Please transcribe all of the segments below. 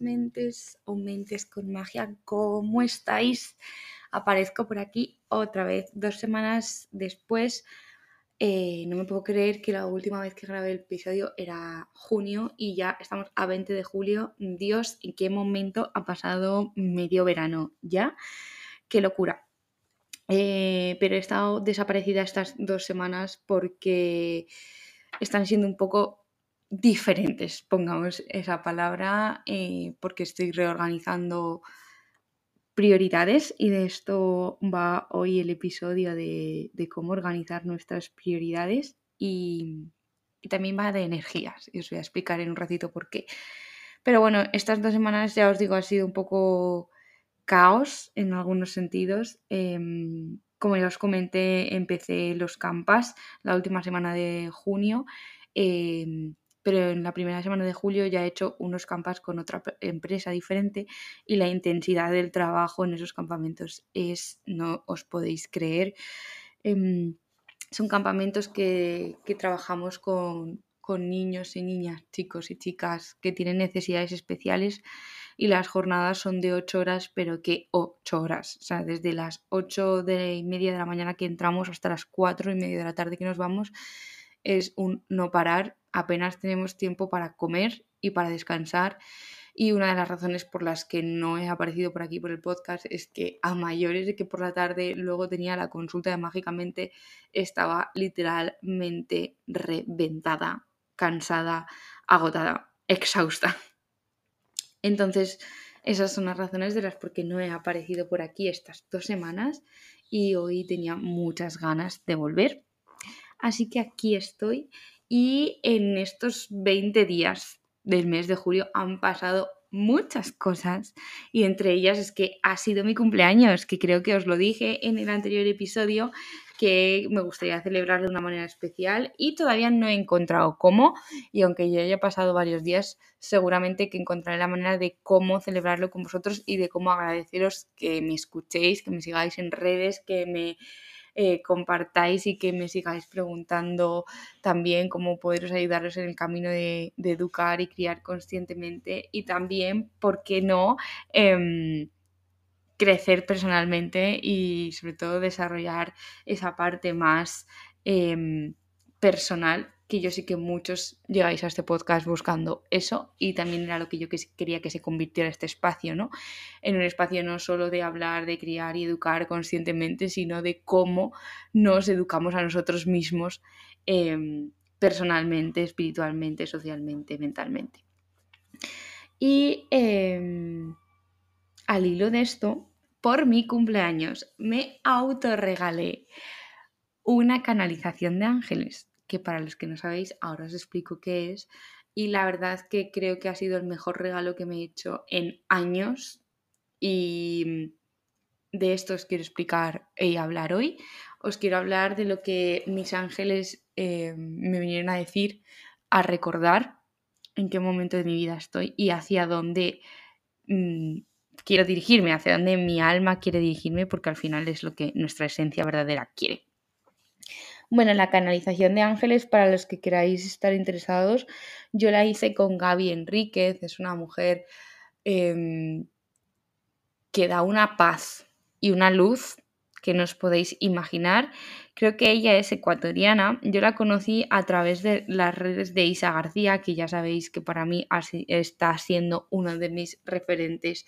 mentes o mentes con magia, ¿cómo estáis? Aparezco por aquí otra vez, dos semanas después. Eh, no me puedo creer que la última vez que grabé el episodio era junio y ya estamos a 20 de julio. Dios, ¿en qué momento ha pasado medio verano ya? ¡Qué locura! Eh, pero he estado desaparecida estas dos semanas porque están siendo un poco diferentes, pongamos esa palabra, eh, porque estoy reorganizando prioridades y de esto va hoy el episodio de, cómo organizar nuestras prioridades y, también va de energías y os voy a explicar en un ratito por qué. Pero bueno, estas dos semanas ya os digo ha sido un poco caos en algunos sentidos. Em, como ya os comenté, empecé los campas la última semana de junio. Em, pero en la primera semana de julio ya he hecho unos campas con otra empresa diferente y la intensidad del trabajo en esos campamentos es, no os podéis creer, em, son campamentos que, trabajamos con, con niños y niñas, chicos y chicas que tienen necesidades especiales y las jornadas son de 8 horas, pero que 8 horas, o sea, desde las 8 de y media de la mañana que entramos hasta las 4 y media de la tarde que nos vamos, es un no parar apenas tenemos tiempo para comer y para descansar. Y una de las razones por las que no he aparecido por aquí por el podcast es que a mayores de que por la tarde luego tenía la consulta de Mágicamente, estaba literalmente reventada, cansada, agotada, exhausta. Entonces, esas son las razones de las por qué no he aparecido por aquí estas dos semanas y hoy tenía muchas ganas de volver. Así que aquí estoy y en estos 20 días del mes de julio han pasado muchas cosas y entre ellas es que ha sido mi cumpleaños, que creo que os lo dije en el anterior episodio, que me gustaría celebrar de una manera especial y todavía no he encontrado cómo y aunque ya haya pasado varios días, seguramente que encontraré la manera de cómo celebrarlo con vosotros y de cómo agradeceros que me escuchéis, que me sigáis en redes, que me eh, compartáis y que me sigáis preguntando también cómo poderos ayudaros en el camino de, educar y criar conscientemente y también, ¿por qué no? Em, crecer personalmente y sobre todo desarrollar esa parte más em, personal que yo sé que muchos llegáis a este podcast buscando eso y también era lo que yo quería que se convirtiera este espacio, ¿no? En un espacio no solo de hablar, de criar y educar conscientemente, sino de cómo nos educamos a nosotros mismos em, personalmente, espiritualmente, socialmente, mentalmente. Y em, al hilo de esto, por mi cumpleaños me autorregalé una canalización de ángeles que para los que no sabéis, ahora os explico qué es. Y la verdad que creo que ha sido el mejor regalo que me he hecho en años. Y de esto os quiero explicar y hablar hoy. Os quiero hablar de lo que mis ángeles eh, me vinieron a decir, a recordar en qué momento de mi vida estoy y hacia dónde mm, quiero dirigirme, hacia dónde mi alma quiere dirigirme, porque al final es lo que nuestra esencia verdadera quiere. Bueno, la canalización de ángeles, para los que queráis estar interesados, yo la hice con Gaby Enríquez, es una mujer em, que da una paz y una luz que no os podéis imaginar. Creo que ella es ecuatoriana. Yo la conocí a través de las redes de Isa García, que ya sabéis que para mí está siendo uno de mis referentes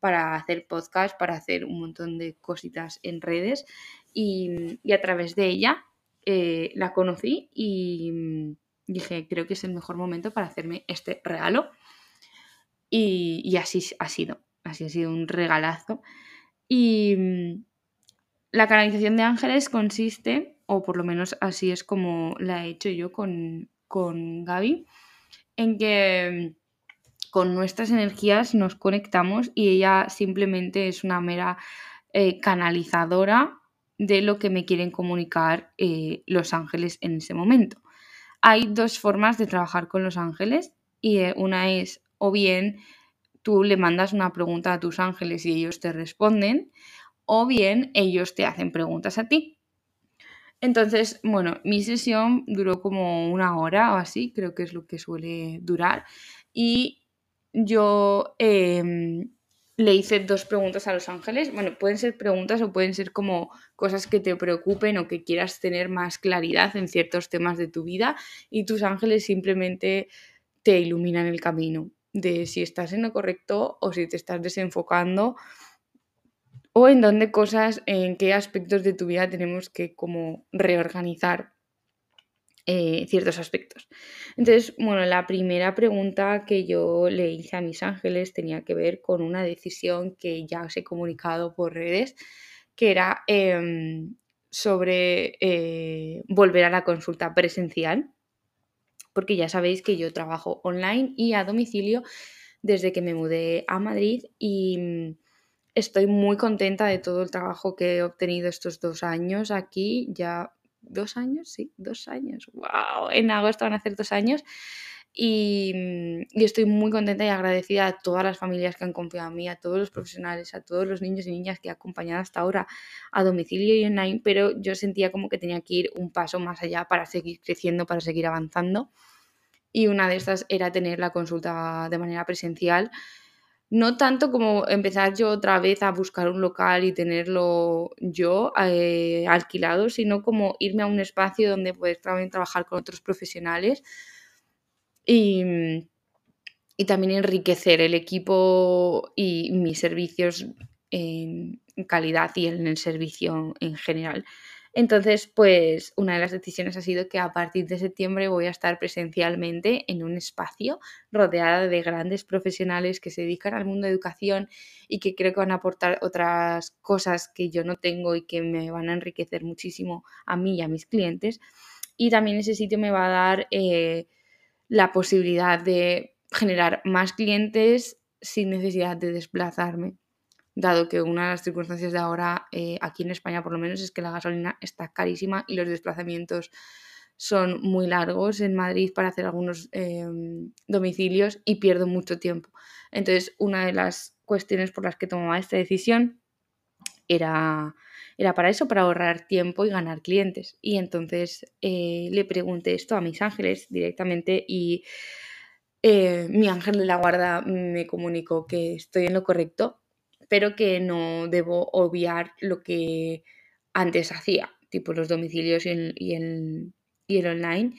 para hacer podcast, para hacer un montón de cositas en redes. Y, y a través de ella eh, la conocí y mm, dije, creo que es el mejor momento para hacerme este regalo. Y, así ha sido, así ha sido un regalazo. Y mm, la canalización de ángeles consiste, o por lo menos así es como la he hecho yo con, con Gaby, en que mm, con nuestras energías nos conectamos y ella simplemente es una mera eh, canalizadora de lo que me quieren comunicar eh, los ángeles en ese momento. Hay dos formas de trabajar con los ángeles y eh, una es o bien tú le mandas una pregunta a tus ángeles y ellos te responden o bien ellos te hacen preguntas a ti. Entonces, bueno, mi sesión duró como una hora o así, creo que es lo que suele durar. Y yo em, le hice dos preguntas a los ángeles. Bueno, pueden ser preguntas o pueden ser como cosas que te preocupen o que quieras tener más claridad en ciertos temas de tu vida y tus ángeles simplemente te iluminan el camino de si estás en lo correcto o si te estás desenfocando o en dónde cosas, en qué aspectos de tu vida tenemos que como reorganizar eh, ciertos aspectos. Entonces, bueno, la primera pregunta que yo le hice a mis ángeles tenía que ver con una decisión que ya os he comunicado por redes, que era em, sobre eh, volver a la consulta presencial, porque ya sabéis que yo trabajo online y a domicilio desde que me mudé a Madrid y mm, estoy muy contenta de todo el trabajo que he obtenido estos dos años aquí, ya dos años, sí, dos años, wow, en agosto van a hacer dos años. Mm, y, estoy muy contenta y agradecida a todas las familias que han confiado en mí, a todos los profesionales, a todos los niños y niñas que he acompañado hasta ahora a domicilio y online, pero yo sentía como que tenía que ir un paso más allá para seguir creciendo, para seguir avanzando. Y una de estas era tener la consulta de manera presencial no tanto como empezar yo otra vez a buscar un local y tenerlo yo eh, alquilado, sino como irme a un espacio donde poder también trabajar con otros profesionales y, y también enriquecer el equipo y mis servicios en calidad y en el servicio en general. Entonces, pues una de las decisiones ha sido que a partir de septiembre voy a estar presencialmente en un espacio rodeada de grandes profesionales que se dedican al mundo de educación y que creo que van a aportar otras cosas que yo no tengo y que me van a enriquecer muchísimo a mí y a mis clientes. Y también ese sitio me va a dar eh, la posibilidad de generar más clientes sin necesidad de desplazarme dado que una de las circunstancias de ahora eh, aquí en España por lo menos es que la gasolina está carísima y los desplazamientos son muy largos en Madrid para hacer algunos em, domicilios y pierdo mucho tiempo. Entonces, una de las cuestiones por las que tomaba esta decisión era, era para eso, para ahorrar tiempo y ganar clientes. Y entonces eh, le pregunté esto a mis ángeles directamente y eh, mi ángel de la guarda me comunicó que estoy en lo correcto pero que no debo obviar lo que antes hacía, tipo los domicilios y el, online.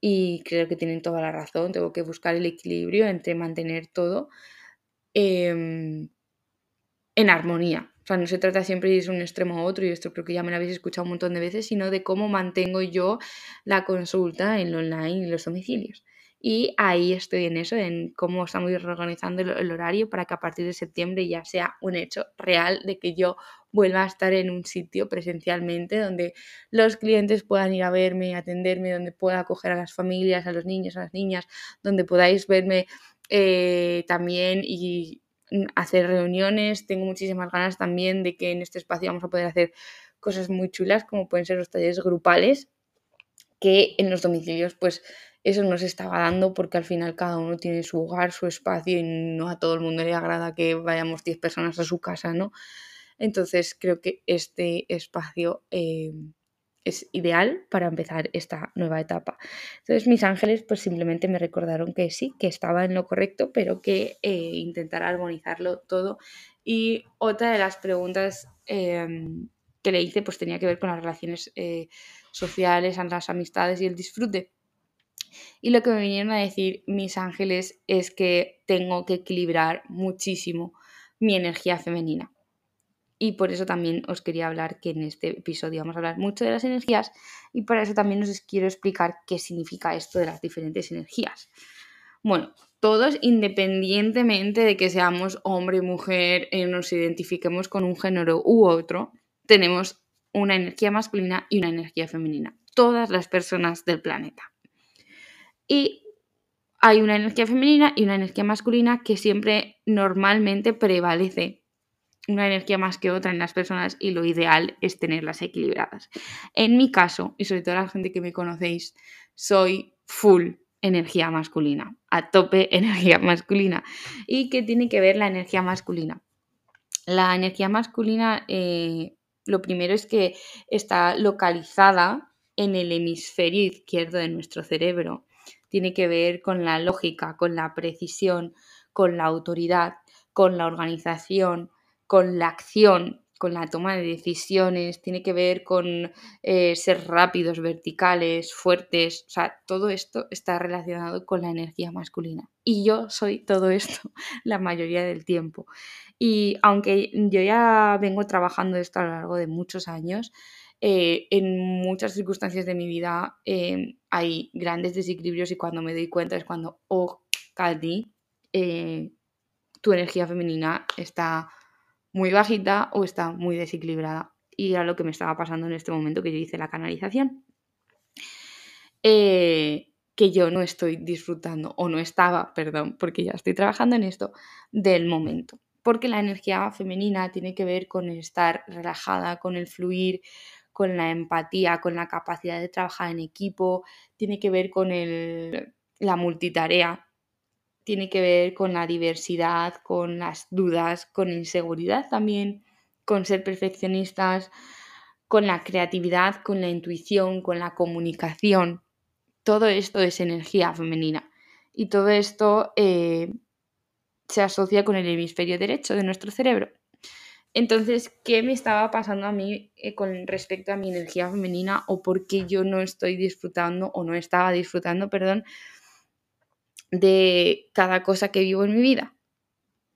Y creo que tienen toda la razón, tengo que buscar el equilibrio entre mantener todo em, en armonía. O sea, no se trata siempre de ir de un extremo a otro, y esto creo que ya me lo habéis escuchado un montón de veces, sino de cómo mantengo yo la consulta en online y los domicilios. Y ahí estoy en eso, en cómo estamos reorganizando el, horario para que a partir de septiembre ya sea un hecho real de que yo vuelva a estar en un sitio presencialmente donde los clientes puedan ir a verme, atenderme, donde pueda acoger a las familias, a los niños, a las niñas, donde podáis verme eh, también y hacer reuniones. Tengo muchísimas ganas también de que en este espacio vamos a poder hacer cosas muy chulas como pueden ser los talleres grupales que en los domicilios pues eso no se estaba dando porque al final cada uno tiene su hogar, su espacio y no a todo el mundo le agrada que vayamos 10 personas a su casa, ¿no? Entonces creo que este espacio eh, es ideal para empezar esta nueva etapa. Entonces mis ángeles pues simplemente me recordaron que sí, que estaba en lo correcto, pero que eh, intentara armonizarlo todo. Y otra de las preguntas em, que le hice pues tenía que ver con las relaciones eh, sociales, las amistades y el disfrute. Y lo que me vinieron a decir mis ángeles es que tengo que equilibrar muchísimo mi energía femenina. Y por eso también os quería hablar que en este episodio vamos a hablar mucho de las energías y para eso también os quiero explicar qué significa esto de las diferentes energías. Bueno, todos independientemente de que seamos hombre, mujer, eh, nos identifiquemos con un género u otro, tenemos una energía masculina y una energía femenina. Todas las personas del planeta. Y hay una energía femenina y una energía masculina que siempre normalmente prevalece una energía más que otra en las personas y lo ideal es tenerlas equilibradas. En mi caso, y sobre todo la gente que me conocéis, soy full energía masculina, a tope energía masculina. ¿Y qué tiene que ver la energía masculina? La energía masculina, eh, lo primero es que está localizada en el hemisferio izquierdo de nuestro cerebro tiene que ver con la lógica, con la precisión, con la autoridad, con la organización, con la acción, con la toma de decisiones, tiene que ver con eh, ser rápidos, verticales, fuertes, o sea, todo esto está relacionado con la energía masculina. Y yo soy todo esto la mayoría del tiempo. Y aunque yo ya vengo trabajando esto a lo largo de muchos años, eh, en muchas circunstancias de mi vida eh, hay grandes desequilibrios y cuando me doy cuenta es cuando, oh, Katy, tu energía femenina está muy bajita o está muy desequilibrada. Y era lo que me estaba pasando en este momento que yo hice la canalización. Eh, que yo no estoy disfrutando, o no estaba, perdón, porque ya estoy trabajando en esto, del momento. Porque la energía femenina tiene que ver con estar relajada, con el fluir, con la empatía, con la capacidad de trabajar en equipo, tiene que ver con el, la multitarea, tiene que ver con la diversidad, con las dudas, con inseguridad también, con ser perfeccionistas, con la creatividad, con la intuición, con la comunicación. Todo esto es energía femenina y todo esto eh, se asocia con el hemisferio derecho de nuestro cerebro. Entonces, ¿qué me estaba pasando a mí eh, con respecto a mi energía femenina o por qué yo no estoy disfrutando o no estaba disfrutando, perdón, de cada cosa que vivo en mi vida,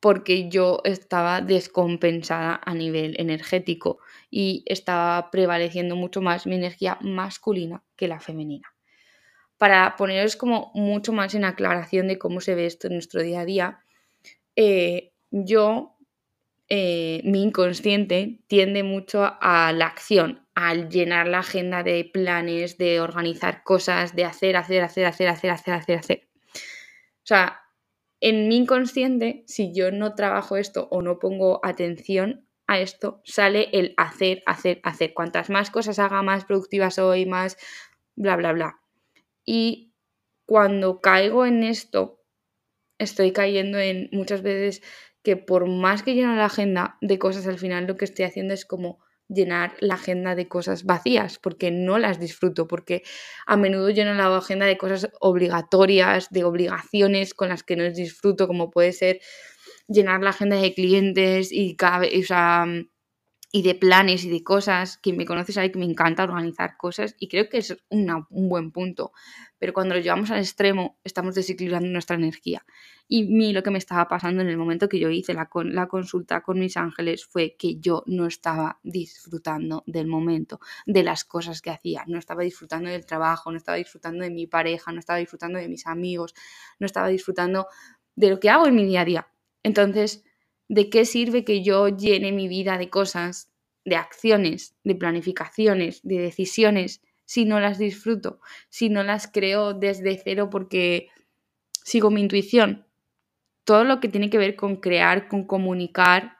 porque yo estaba descompensada a nivel energético y estaba prevaleciendo mucho más mi energía masculina que la femenina. Para poneros como mucho más en aclaración de cómo se ve esto en nuestro día a día, eh, yo, eh, mi inconsciente tiende mucho a la acción, al llenar la agenda de planes, de organizar cosas, de hacer, hacer, hacer, hacer, hacer, hacer, hacer, hacer. O sea, en mi inconsciente, si yo no trabajo esto o no pongo atención a esto, sale el hacer, hacer, hacer. Cuantas más cosas haga, más productiva soy, más bla, bla, bla. Y cuando caigo en esto, estoy cayendo en muchas veces que por más que lleno la agenda de cosas, al final lo que estoy haciendo es como llenar la agenda de cosas vacías, porque no las disfruto, porque a menudo lleno la agenda de cosas obligatorias, de obligaciones con las que no disfruto, como puede ser llenar la agenda de clientes y de planes y de cosas. Quien me conoce sabe que me encanta organizar cosas y creo que es un buen punto. Pero cuando lo llevamos al extremo, estamos desequilibrando nuestra energía. Y mí lo que me estaba pasando en el momento que yo hice la, la consulta con mis ángeles fue que yo no estaba disfrutando del momento, de las cosas que hacía. No estaba disfrutando del trabajo, no estaba disfrutando de mi pareja, no estaba disfrutando de mis amigos, no estaba disfrutando de lo que hago en mi día a día. Entonces, ¿de qué sirve que yo llene mi vida de cosas, de acciones, de planificaciones, de decisiones, si no las disfruto, si no las creo desde cero porque sigo mi intuición? Todo lo que tiene que ver con crear, con comunicar,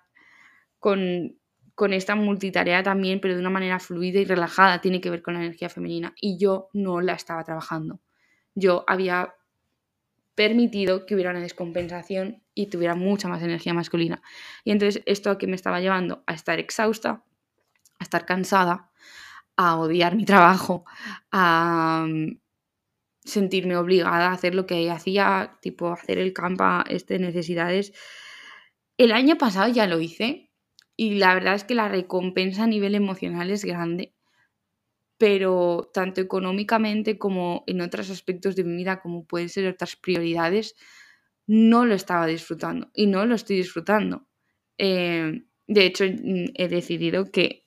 con, con esta multitarea también, pero de una manera fluida y relajada, tiene que ver con la energía femenina. Y yo no la estaba trabajando. Yo había permitido que hubiera una descompensación y tuviera mucha más energía masculina. Y entonces esto aquí me estaba llevando a estar exhausta, a estar cansada, a odiar mi trabajo, a sentirme obligada a hacer lo que hacía, tipo hacer el campa, este necesidades. El año pasado ya lo hice y la verdad es que la recompensa a nivel emocional es grande pero tanto económicamente como en otros aspectos de mi vida, como pueden ser otras prioridades, no lo estaba disfrutando y no lo estoy disfrutando. Eh, de hecho, he decidido que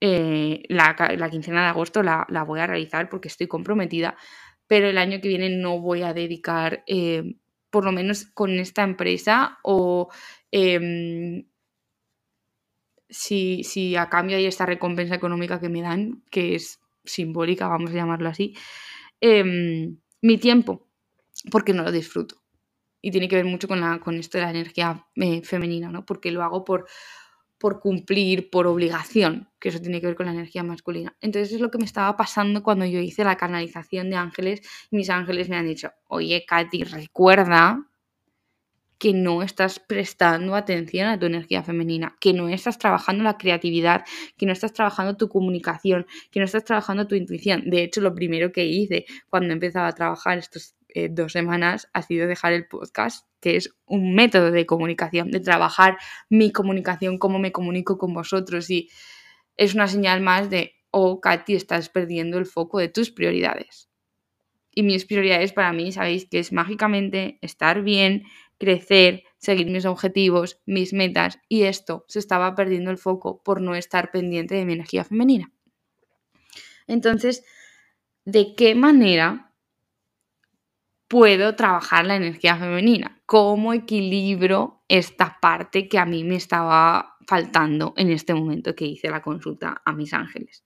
eh, la, quincena de agosto la, voy a realizar porque estoy comprometida, pero el año que viene no voy a dedicar, eh, por lo menos con esta empresa o em, si, a cambio hay esta recompensa económica que me dan, que es simbólica, vamos a llamarlo así, em, mi tiempo, porque no lo disfruto. Y tiene que ver mucho con, la, con esto de la energía eh, femenina, ¿no? Porque lo hago por, por cumplir, por obligación, que eso tiene que ver con la energía masculina. Entonces es lo que me estaba pasando cuando yo hice la canalización de ángeles y mis ángeles me han dicho, oye, Katy, recuerda que no estás prestando atención a tu energía femenina, que no estás trabajando la creatividad, que no estás trabajando tu comunicación, que no estás trabajando tu intuición. De hecho, lo primero que hice cuando empezaba a trabajar estos eh, dos semanas ha sido dejar el podcast, que es un método de comunicación, de trabajar mi comunicación, cómo me comunico con vosotros y es una señal más de, oh, Katy, estás perdiendo el foco de tus prioridades. Y mis prioridades para mí, sabéis que es mágicamente estar bien, crecer, seguir mis objetivos, mis metas y esto se estaba perdiendo el foco por no estar pendiente de mi energía femenina. Entonces, ¿de qué manera puedo trabajar la energía femenina? ¿Cómo equilibro esta parte que a mí me estaba faltando en este momento que hice la consulta a mis ángeles?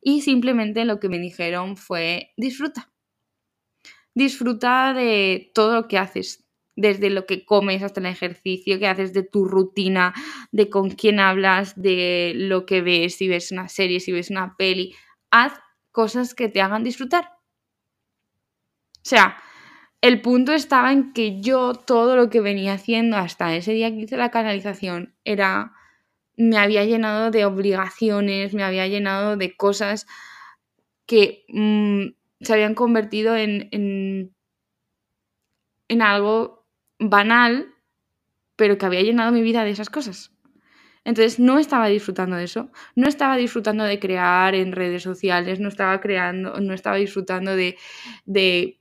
Y simplemente lo que me dijeron fue, disfruta. Disfruta de todo lo que haces, desde lo que comes hasta el ejercicio que haces, de tu rutina, de con quién hablas, de lo que ves, si ves una serie, si ves una peli. Haz cosas que te hagan disfrutar. O sea, el punto estaba en que yo todo lo que venía haciendo hasta ese día que hice la canalización era, me había llenado de obligaciones, me había llenado de cosas que mm, se habían convertido en, en, en algo banal, pero que había llenado mi vida de esas cosas. Entonces no estaba disfrutando de eso, no estaba disfrutando de crear en redes sociales, no estaba creando, no estaba disfrutando de, de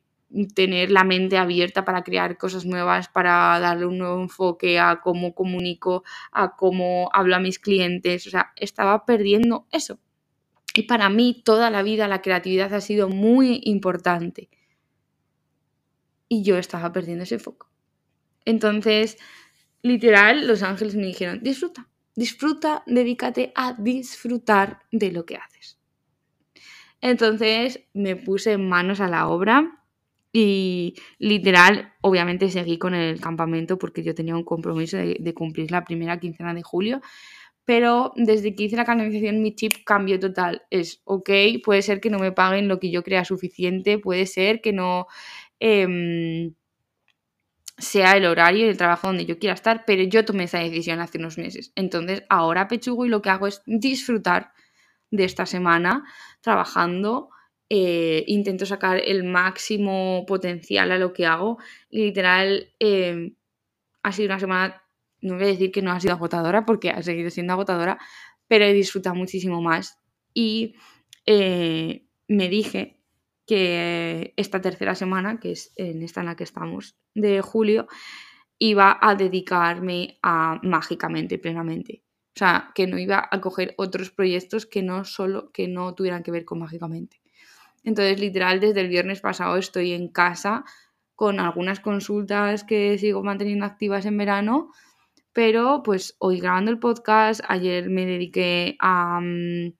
tener la mente abierta para crear cosas nuevas, para darle un nuevo enfoque a cómo comunico, a cómo hablo a mis clientes. O sea, estaba perdiendo eso. Y para mí toda la vida la creatividad ha sido muy importante. Y yo estaba perdiendo ese foco. Entonces, literal, los ángeles me dijeron, disfruta, disfruta, dedícate a disfrutar de lo que haces. Entonces me puse manos a la obra y literal, obviamente seguí con el campamento porque yo tenía un compromiso de, cumplir la primera quincena de julio. Pero desde que hice la canalización mi chip cambió total. Es, ok, puede ser que no me paguen lo que yo crea suficiente, puede ser que no em, sea el horario y el trabajo donde yo quiera estar, pero yo tomé esa decisión hace unos meses. Entonces ahora pechugo y lo que hago es disfrutar de esta semana trabajando eh, intento sacar el máximo potencial a lo que hago. Literal, eh, ha sido una semana, no voy a decir que no ha sido agotadora, porque ha seguido siendo agotadora, pero he disfrutado muchísimo más. Y eh, me dije que esta tercera semana, que es en esta en la que estamos, de julio, iba a dedicarme a mágicamente, plenamente. O sea, que no iba a coger otros proyectos que no solo que no tuvieran que ver con mágicamente. Entonces, literal, desde el viernes pasado estoy en casa con algunas consultas que sigo manteniendo activas en verano, pero pues hoy grabando el podcast, ayer me dediqué a, mm,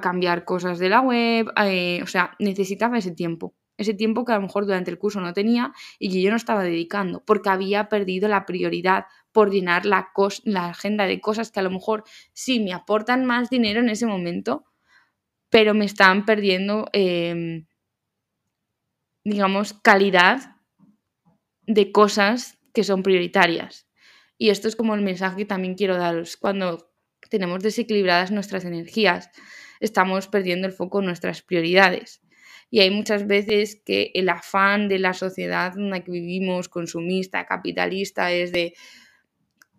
cambiar cosas de la web, eh, o sea, necesitaba ese tiempo, ese tiempo que a lo mejor durante el curso no tenía y que yo no estaba dedicando, porque había perdido la prioridad por llenar la, la agenda de cosas que a lo mejor sí me aportan más dinero en ese momento, pero me están perdiendo, em, digamos, calidad de cosas que son prioritarias. Y esto es como el mensaje que también quiero daros. Cuando tenemos desequilibradas nuestras energías, estamos perdiendo el foco en nuestras prioridades. Y hay muchas veces que el afán de la sociedad en la que vivimos, consumista, capitalista, es de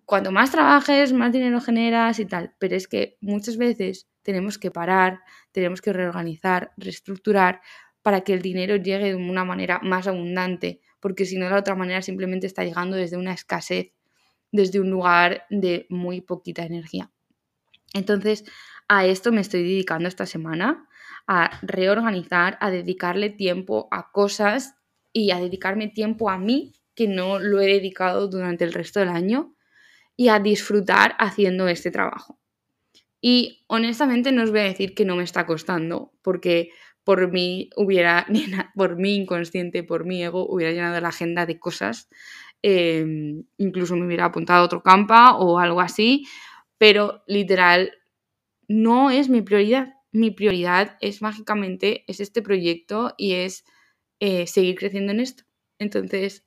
cuanto más trabajes, más dinero generas y tal. Pero es que muchas veces tenemos que parar, tenemos que reorganizar, reestructurar para que el dinero llegue de una manera más abundante, porque si no, de la otra manera simplemente está llegando desde una escasez, desde un lugar de muy poquita energía. Entonces, a esto me estoy dedicando esta semana, a reorganizar, a dedicarle tiempo a cosas y a dedicarme tiempo a mí, que no lo he dedicado durante el resto del año, y a disfrutar haciendo este trabajo. Y honestamente no os voy a decir que no me está costando, porque por mí hubiera, por mi inconsciente, por mi ego, hubiera llenado la agenda de cosas. Em, incluso me hubiera apuntado a otro campa o algo así, pero literal, no es mi prioridad. Mi prioridad es mágicamente, es este proyecto y es eh, seguir creciendo en esto. Entonces,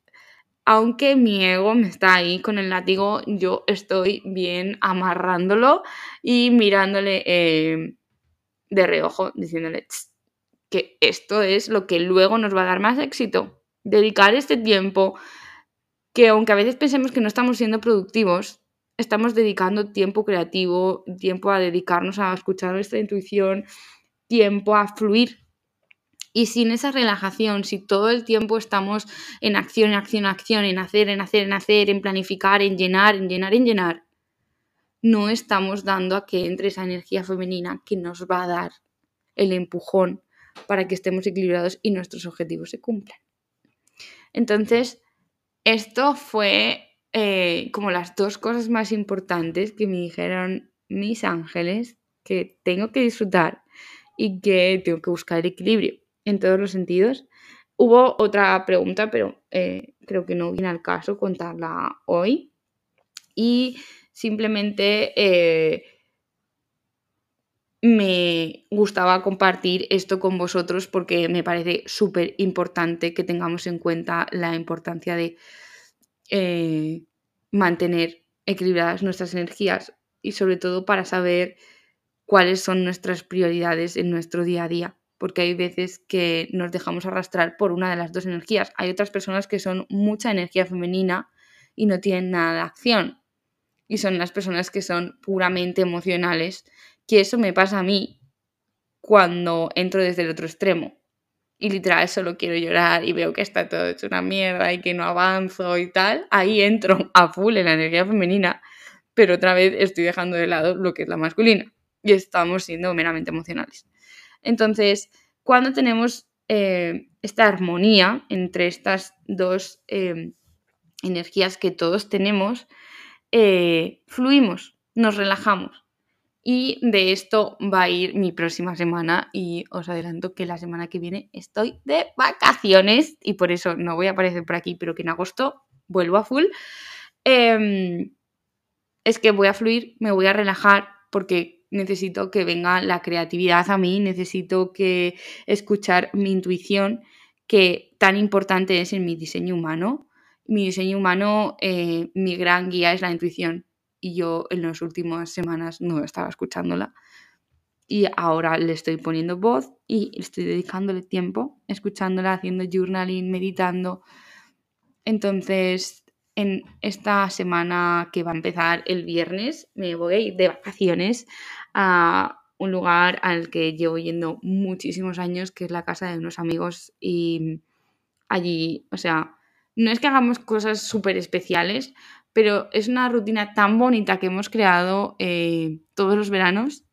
aunque mi ego me está ahí con el látigo, yo estoy bien amarrándolo y mirándole eh, de reojo, diciéndole que esto es lo que luego nos va a dar más éxito. dedicar este tiempo que aunque a veces pensemos que no estamos siendo productivos, estamos dedicando tiempo creativo, tiempo a dedicarnos a escuchar nuestra intuición, tiempo a fluir. Y sin esa relajación, si todo el tiempo estamos en acción, en acción, en acción, en hacer, en hacer, en hacer, en planificar, en llenar, en llenar, en llenar, no estamos dando a que entre esa energía femenina que nos va a dar el empujón para que estemos equilibrados y nuestros objetivos se cumplan. Entonces, esto fue eh, como las dos cosas más importantes que me dijeron mis ángeles que tengo que disfrutar y que tengo que buscar el equilibrio en todos los sentidos. Hubo otra pregunta, pero eh, creo que no viene al caso contarla hoy. Y simplemente eh, me gustaba compartir esto con vosotros porque me parece súper importante que tengamos en cuenta la importancia de eh, mantener equilibradas nuestras energías y sobre todo para saber cuáles son nuestras prioridades en nuestro día a día, porque hay veces que nos dejamos arrastrar por una de las dos energías. Hay otras personas que son mucha energía femenina y no tienen nada de acción. Y son las personas que son puramente emocionales, que eso me pasa a mí cuando entro desde el otro extremo. Y literal solo quiero llorar y veo que está todo hecho una mierda y que no avanzo y tal. Ahí entro a full en la energía femenina, pero otra vez estoy dejando de lado lo que es la masculina y estamos siendo meramente emocionales. Entonces, cuando tenemos eh, esta armonía entre estas dos eh, energías que todos tenemos, eh, fluimos, nos relajamos. Y de esto va a ir mi próxima semana y os adelanto que la semana que viene estoy de vacaciones y por eso no voy a aparecer por aquí, pero que en agosto vuelvo a full. Em, es que voy a fluir, me voy a relajar porque necesito que venga la creatividad a mí, necesito que escuchar mi intuición, que tan importante es en mi diseño humano. Mi diseño humano, eh, mi gran guía es la intuición y yo en las últimas semanas no estaba escuchándola. Y ahora le estoy poniendo voz y estoy dedicándole tiempo, escuchándola, haciendo journaling, meditando. Entonces, en esta semana que va a empezar el viernes, me voy de vacaciones a un lugar al que llevo yendo muchísimos años, que es la casa de unos amigos y allí, o sea, no es que hagamos cosas súper especiales, pero es una rutina tan bonita que hemos creado eh, todos los veranos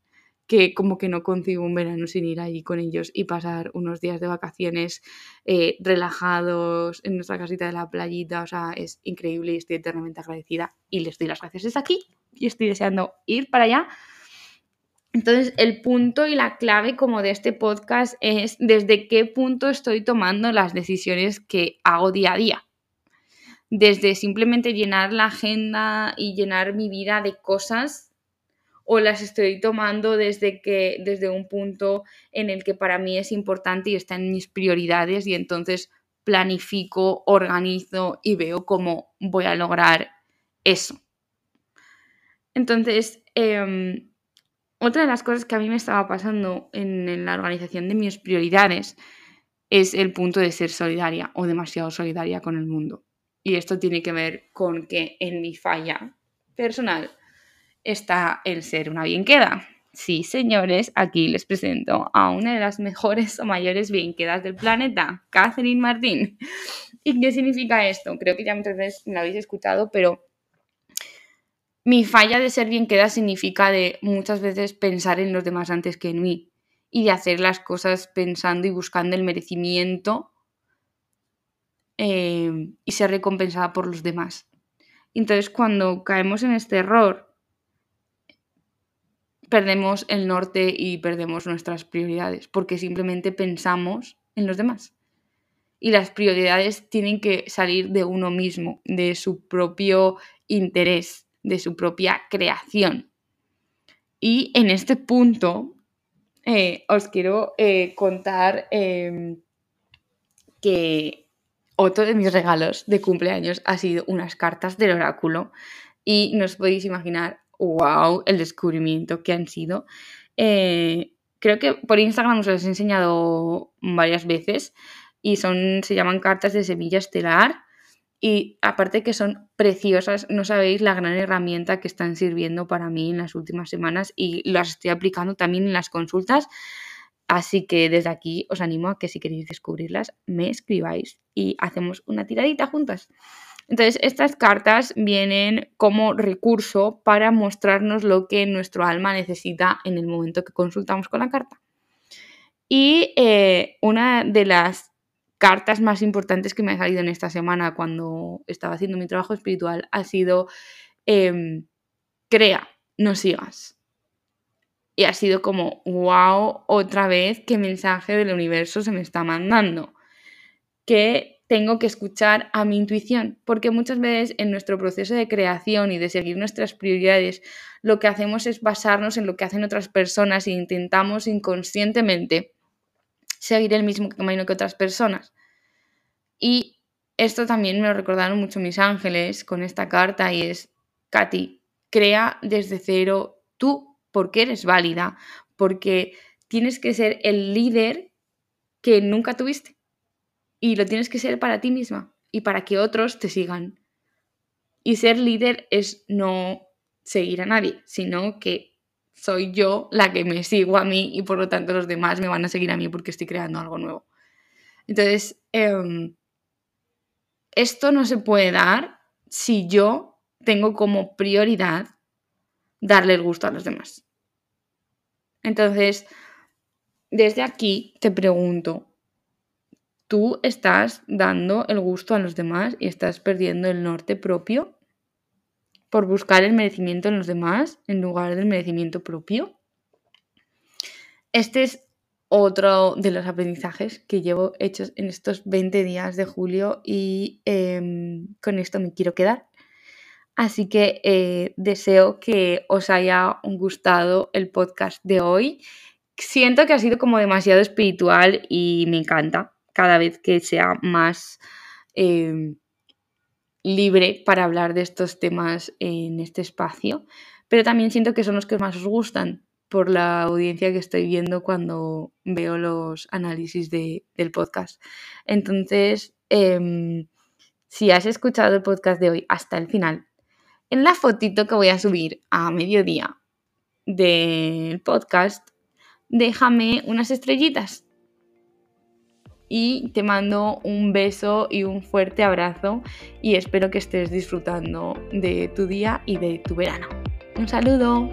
que como que no consigo un verano sin ir allí con ellos y pasar unos días de vacaciones eh, relajados en nuestra casita de la playita. O sea, es increíble y estoy eternamente agradecida y les doy las gracias desde aquí y estoy deseando ir para allá. Entonces, el punto y la clave como de este podcast es desde qué punto estoy tomando las decisiones que hago día a día. Desde simplemente llenar la agenda y llenar mi vida de cosas o las estoy tomando desde que desde un punto en el que para mí es importante y está en mis prioridades y entonces planifico, organizo y veo cómo voy a lograr eso. Entonces, em, otra de las cosas que a mí me estaba pasando en, la organización de mis prioridades es el punto de ser solidaria o demasiado solidaria con el mundo. Y esto tiene que ver con que en mi falla personal está el ser una bien queda. Sí, señores, aquí les presento a una de las mejores o mayores bien quedas del planeta, Catherine Martín. ¿Y qué significa esto? Creo que ya muchas veces me lo habéis escuchado, pero mi falla de ser bien queda significa de muchas veces pensar en los demás antes que en mí y de hacer las cosas pensando y buscando el merecimiento eh, y ser recompensada por los demás. Entonces, cuando caemos en este error, perdemos el norte y perdemos nuestras prioridades, porque simplemente pensamos en los demás. Y las prioridades tienen que salir de uno mismo, de su propio interés, de su propia creación. Y en este punto eh, os quiero eh, contar em, que otro de mis regalos de cumpleaños ha sido unas cartas del oráculo y no os podéis imaginar wow, el descubrimiento que han sido. Eh, creo que por Instagram os lo he enseñado varias veces. y son, se llaman cartas de semilla estelar y aparte que son preciosas, no sabéis la gran herramienta que están sirviendo para mí en las últimas semanas y las estoy aplicando también en las consultas. Así que desde aquí os animo a que si queréis descubrirlas, me escribáis y hacemos una tiradita juntas. Entonces, estas cartas vienen como recurso para mostrarnos lo que nuestro alma necesita en el momento que consultamos con la carta. Y eh, una de las cartas más importantes que me ha salido en esta semana cuando estaba haciendo mi trabajo espiritual ha sido em, crea, no sigas. Y ha sido como, wow, otra vez qué mensaje del universo se me está mandando. Que tengo que escuchar a mi intuición, porque muchas veces en nuestro proceso de creación y de seguir nuestras prioridades, lo que hacemos es basarnos en lo que hacen otras personas e intentamos inconscientemente seguir el mismo camino que otras personas. Y esto también me lo recordaron mucho mis ángeles con esta carta y es, Katy, crea desde cero tú porque eres válida, porque tienes que ser el líder que nunca tuviste. Y lo tienes que ser para ti misma y para que otros te sigan. Y ser líder es no seguir a nadie, sino que soy yo la que me sigo a mí y por lo tanto los demás me van a seguir a mí porque estoy creando algo nuevo. Entonces, em, esto no se puede dar si yo tengo como prioridad darle el gusto a los demás. Entonces, desde aquí te pregunto, ¿tú estás dando el gusto a los demás y estás perdiendo el norte propio? Por buscar el merecimiento en los demás en lugar del merecimiento propio. Este es otro de los aprendizajes que llevo hechos en estos 20 días de julio y em, con esto me quiero quedar. Así que eh, deseo que os haya gustado el podcast de hoy. Siento que ha sido como demasiado espiritual y me encanta cada vez que sea más em, libre para hablar de estos temas en este espacio, pero también siento que son los que más os gustan por la audiencia que estoy viendo cuando veo los análisis del podcast. Entonces, em, si has escuchado el podcast de hoy hasta el final, en la fotito que voy a subir a mediodía del podcast, déjame unas estrellitas y te mando un beso y un fuerte abrazo y espero que estés disfrutando de tu día y de tu verano. Un saludo.